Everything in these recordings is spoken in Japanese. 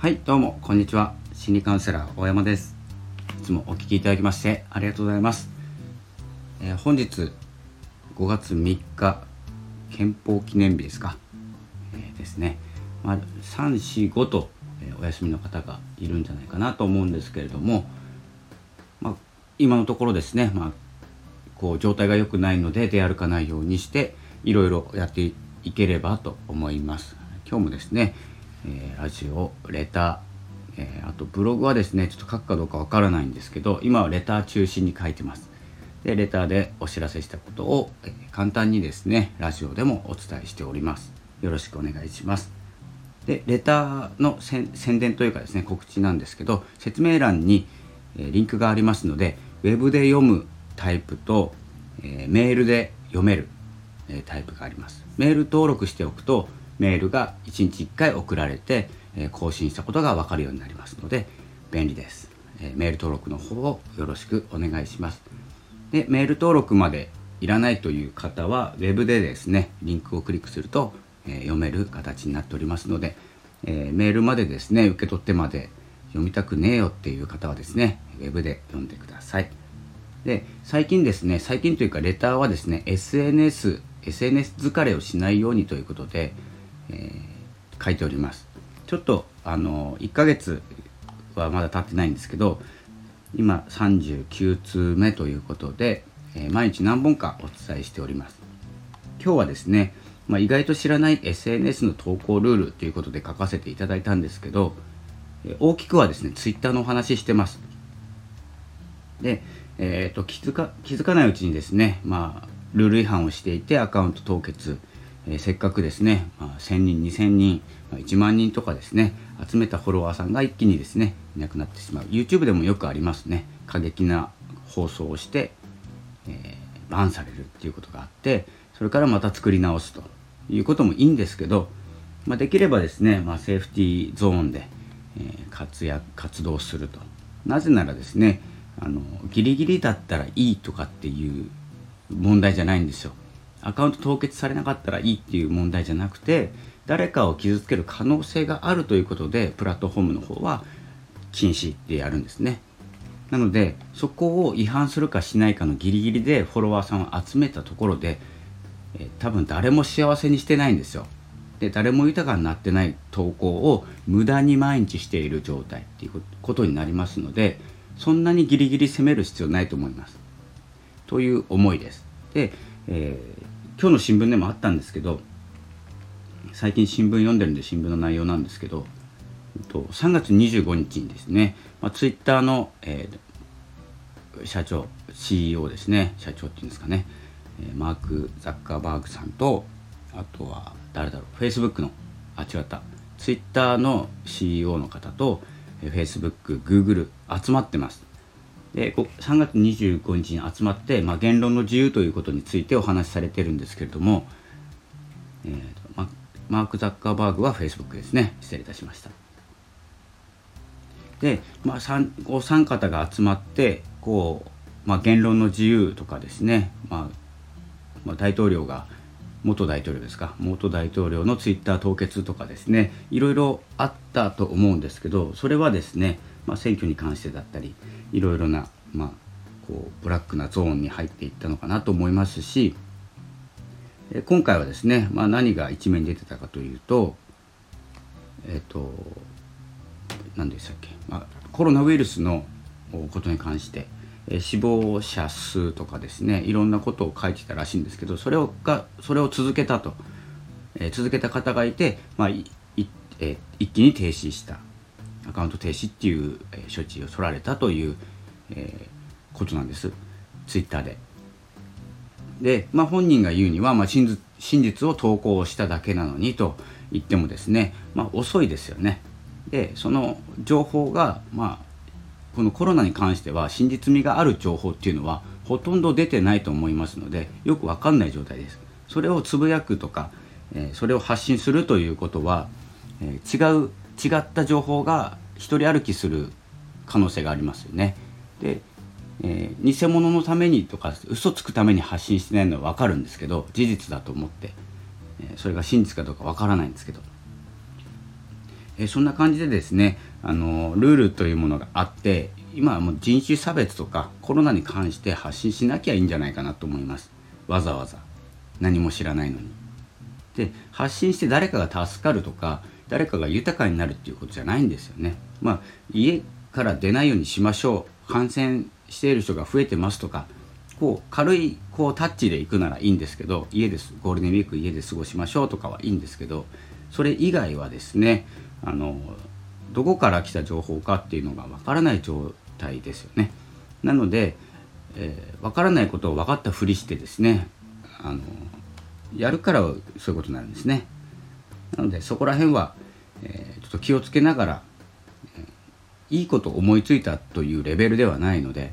はいどうもこんにちは。心理カウンセラー大山です。いつもお聞きいただきましてありがとうございます、えー、本日5月3日憲法記念日ですか、えー、ですね、まあ、345と、えお休みの方がいるんじゃないかなと思うんですけれども、まあ、今のところですね、まあ、こう状態が良くないので出歩かないようにしていろいろやっていければと思います。今日もですねえー、ラジオレター、えー、あとブログはですねちょっと書くかどうかわからないんですけど今はレター中心に書いてます。でレターでお知らせしたことを、えー、簡単にですねラジオでもお伝えしております。よろしくお願いします。でレターの宣伝というかですね告知なんですけど説明欄に、えー、リンクがありますのでウェブで読むタイプと、えー、メールで読める、えー、タイプがあります。メール登録しておくとメールが1日1回送られて、え更新したことが分かるようになりますので便利です、えメール登録の方をよろしくお願いします。でメール登録までいらないという方は Web でですねリンクをクリックすると、え読める形になっておりますので、えメールまでですね受け取ってまで読みたくねえよっていう方はですね Web で読んでください。で最近ですね最近というかレターはですね SNS SNS 疲れをしないようにということでえー、書いております。ちょっとあの1ヶ月はまだ経ってないんですけど今39通目ということで、えー、毎日何本かお伝えしております。今日はですね、まあ、意外と知らない SNS の投稿ルールということで書かせていただいたんですけど、大きくはですね Twitter のお話ししてます。で、えーと、気づか気づかないうちにですね、まあ、ルール違反をしていてアカウント凍結。えー、せっかくですね、まあ、1000人2000人、まあ、1万人とかですね集めたフォロワーさんが一気にですねいなくなってしまう。YouTube でもよくありますね。過激な放送をして、えー、バンされるっていうことがあってそれからまた作り直すと。いうこともいいんですけど、まあ、できればですね、まあ、セーフティーゾーンで、えー、活躍活動すると。なぜならですねあのギリギリだったらいいとかっていう問題じゃないんですよ。アカウント凍結されなかったらいいっていう問題じゃなくて誰かを傷つける可能性があるということでプラットフォームの方は禁止でやるんですね。なのでそこを違反するかしないかのギリギリでフォロワーさんを集めたところで、え多分誰も幸せにしてないんですよ。で誰も豊かになってない投稿を無駄に毎日している状態っていうことになりますのでそんなにギリギリ攻める必要ないと思います。という思いです。で、えー今日の新聞でもあったんですけど最近新聞読んでるんで新聞の内容なんですけど3月25日にですね、まあ、ツイッターの、えー、社長 CEO ですね。社長っていうんですかね、え、マーク・ザッカーバーグさんとあとは誰だろうフェイスブックのあ違った。ツイッターの CEO の方とフェイスブック、グーグル集まってます。で3月25日に集まって、まあ、言論の自由ということについてお話しされてるんですけれども、えーま、マーク・ザッカーバーグはフェイスブックですね。失礼いたしました。で、まあ、お三方が集まってこう、まあ、言論の自由とかですね、まあまあ、大統領が元大統領ですか元大統領のツイッター凍結とかですねいろいろあったと思うんですけどそれはですね、まあ、選挙に関してだったりいろいろな、まあ、こうブラックなゾーンに入っていったのかなと思いますし今回はですね、まあ、何が一面に出てたかというとえっ、と何でしたっけ、まあ、コロナウイルスのことに関して死亡者数とかですねいろんなことを書いてたらしいんですけどそれをがそれを続けたと、えー、続けた方がいて、まあいえー、一気に停止した。アカウント停止っていう、え処置を取られたという、えー、ことなんですツイッターで。で、まあ、本人が言うには、まあ、真実を投稿しただけなのにと言ってもですね、まあ、遅いですよね。でその情報が、まあ、このコロナに関しては真実味がある情報っていうのはほとんど出てないと思いますのでよく分かんない状態です。それをつぶやくとか、えー、それを発信するということは、えー、違う違った情報が一人歩きする可能性がありますよね。で、えー、偽物のためにとか嘘つくために発信してないのは分かるんですけど事実だと思って、え、それが真実かどうか分からないんですけど、えそんな感じでですねあのルールというものがあって今はもう人種差別とかコロナに関して発信しなきゃいいんじゃないかなと思います。わざわざ。何も知らないのに。で発信して誰かが助かるとか誰かが豊かになるっていうことじゃないんですよねまあ家から出ないようにしましょう感染している人が増えてますとかこう軽いこうタッチで行くならいいんですけど家ですゴールデンウィーク家で過ごしましょうとかはいいんですけどそれ以外はですねあのどこから来た情報かっていうのがわからない状態ですよね。なので、えー、分からないことを分かったふりしてですねあのやるからそういうことになるんですね。なのでそこら辺は、えー、ちょっと気をつけながら、えー、いいこと思いついたというレベルではないので、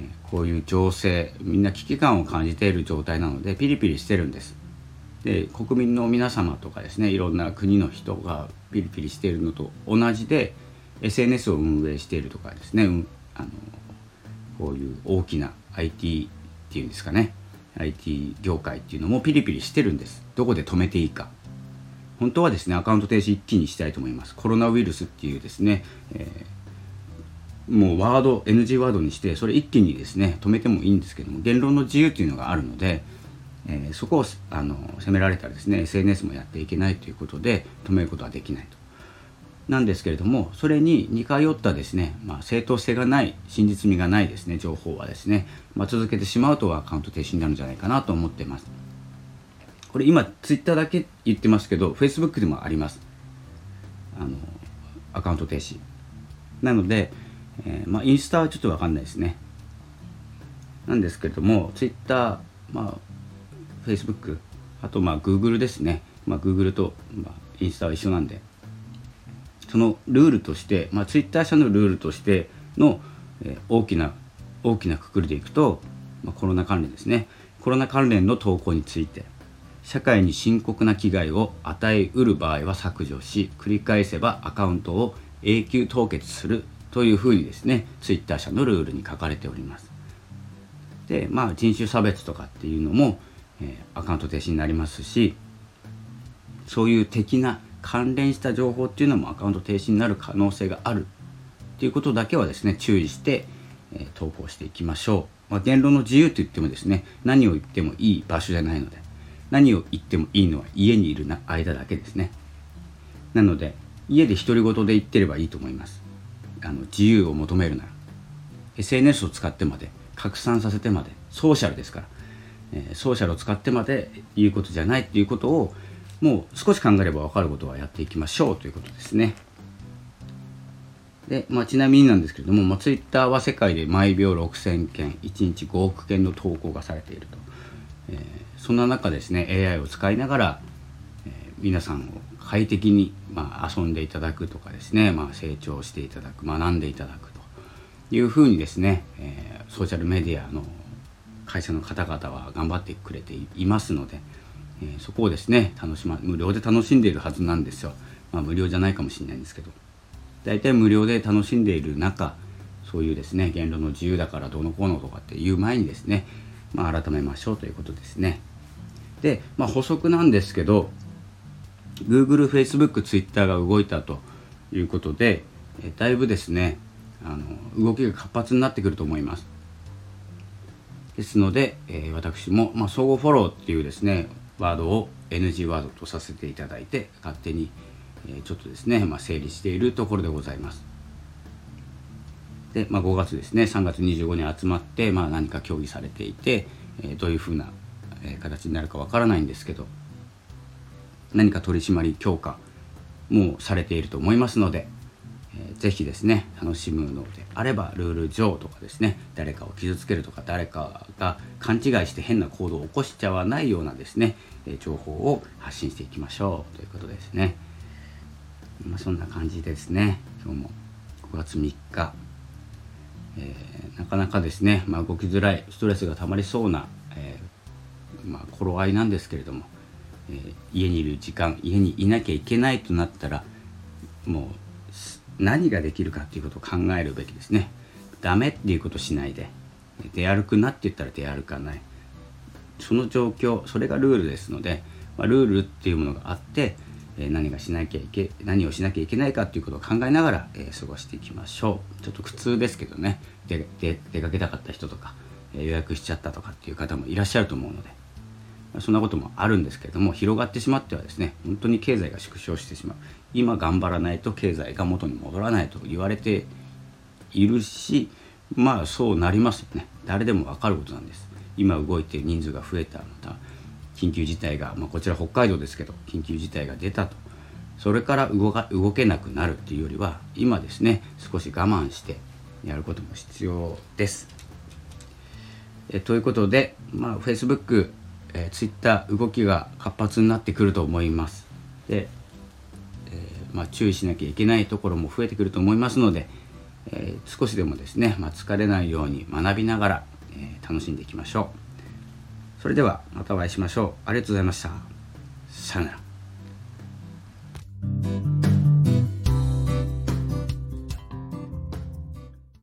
えー、こういう情勢みんな危機感を感じている状態なのでピリピリしてるんです。で国民の皆様とかですねいろんな国の人がピリピリしているのと同じで SNS を運営しているとかですね、うん、あのこういう大きな IT っていうんですかね IT 業界っていうのもピリピリしてるんですどこで止めていいか本当はですねアカウント停止一気にしたいと思いますコロナウイルスっていうですね、えー、もうワード NG ワードにしてそれ一気にですね止めてもいいんですけども言論の自由っていうのがあるのでえー、そこをあの責められたらですね SNS もやっていけないということで止めることはできないと。なんですけれどもそれに似通ったですね、まあ、正当性がない真実味がないですね情報はですね、まあ、続けてしまうとアカウント停止になるんじゃないかなと思ってますこれ今ツイッターだけ言ってますけど Facebook でもあります。あのアカウント停止。なので、えー、まあ、インスタはちょっと分かんないですね。なんですけれどもツイッターまあ Facebook あとまあ Google ですね、まあ、Google と、まあ、インスタは一緒なんで。そのルールとして、まあ、Twitter 社のルールとしての、えー、大きな大きなくくりでいくと、まあ、コロナ関連ですね。コロナ関連の投稿について。社会に深刻な危害を与えうる場合は削除し繰り返せばアカウントを永久凍結するというふうにですね Twitter 社のルールに書かれております。でまあ人種差別とかっていうのもえアカウント停止になりますしそういう的な関連した情報っていうのもアカウント停止になる可能性があるっていうことだけはですね注意して、え投稿していきましょう、まあ、言論の自由と言ってもですね何を言ってもいい場所じゃないので何を言ってもいいのは家にいる間だけですね。なので家で独り言で言ってればいいと思います。あの自由を求めるなら。SNS を使ってまで拡散させてまでソーシャルですから。えソーシャルを使ってまで言うことじゃないっていうことをもう少し考えれば分かることはやっていきましょうということですね。で、まあ、ちなみになんですけれども、まあ、ツイッターは世界で毎秒6000件1日5億件の投稿がされていると、えー、そんな中ですね AI を使いながら、えー、皆さんを快適に、まあ、遊んでいただくとかですね、まあ、成長していただく学んでいただくというふうにですね、えー、ソーシャルメディアの会社の方々は頑張ってくれていますので、えー、そこをですね楽しま無料で楽しんでいるはずなんですよ、まあ、無料じゃないかもしれないんですけど。大体無料で楽しんでいる中そういうですね言論の自由だからどうのこうのとかっていう前にですね、まあ、改めましょうということですね。で、まあ、補足なんですけど Google、Facebook、Twitter が動いたということで、えだいぶですねあの動きが活発になってくると思います。ですので、えー、私も、まあ、相互フォローっていうですねワードを NG ワードとさせていただいて勝手に、えー、ちょっとですね、まあ、整理しているところでございます。で、まあ、5月ですね3月25に集まって、まあ、何か協議されていて、えー、どういうふうな、え形になるかわからないんですけど何か取り締まり強化もされていると思いますのでえー、ぜひですね楽しむのであればルール上とかですね誰かを傷つけるとか誰かが勘違いして変な行動を起こしちゃわないようなですね、え、情報を発信していきましょうということですね、まあ、そんな感じですね。今日も5月3日、えー、なかなかですね、まあ、動きづらいストレスがたまりそうな、えまあ、頃合いなんですけれども、え家にいる時間家にいなきゃいけないとなったらもう何ができるかっていうことを考えるべきですね。ダメっていうことしないで出歩くなって言ったら出歩かない。その状況それがルールですので、まあ、ルールっていうものがあって、え、何がしなきゃいけ何をしなきゃいけないかっていうことを考えながら、えー、過ごしていきましょう。ちょっと苦痛ですけどね。で出かけたかった人とか、え予約しちゃったとかっていう方もいらっしゃると思うので、そんなこともあるんですけれども広がってしまってはですね本当に経済が縮小してしまう。今頑張らないと経済が元に戻らないと言われているしまあそうなりますよね。誰でも分かることなんです。今動いて人数が増えたまた緊急事態が、まあ、こちら北海道ですけど緊急事態が出たと。それから動か動けなくなるっていうよりは今ですね少し我慢してやることも必要です。えということで、まあ、Facebook、えー、Twitter 動きが活発になってくると思います。で、えー、まあ、注意しなきゃいけないところも増えてくると思いますので、えー、少しでもですね、まあ、疲れないように学びながら、え楽しんでいきましょう。それではまたお会いしましょう。ありがとうございました。さよなら。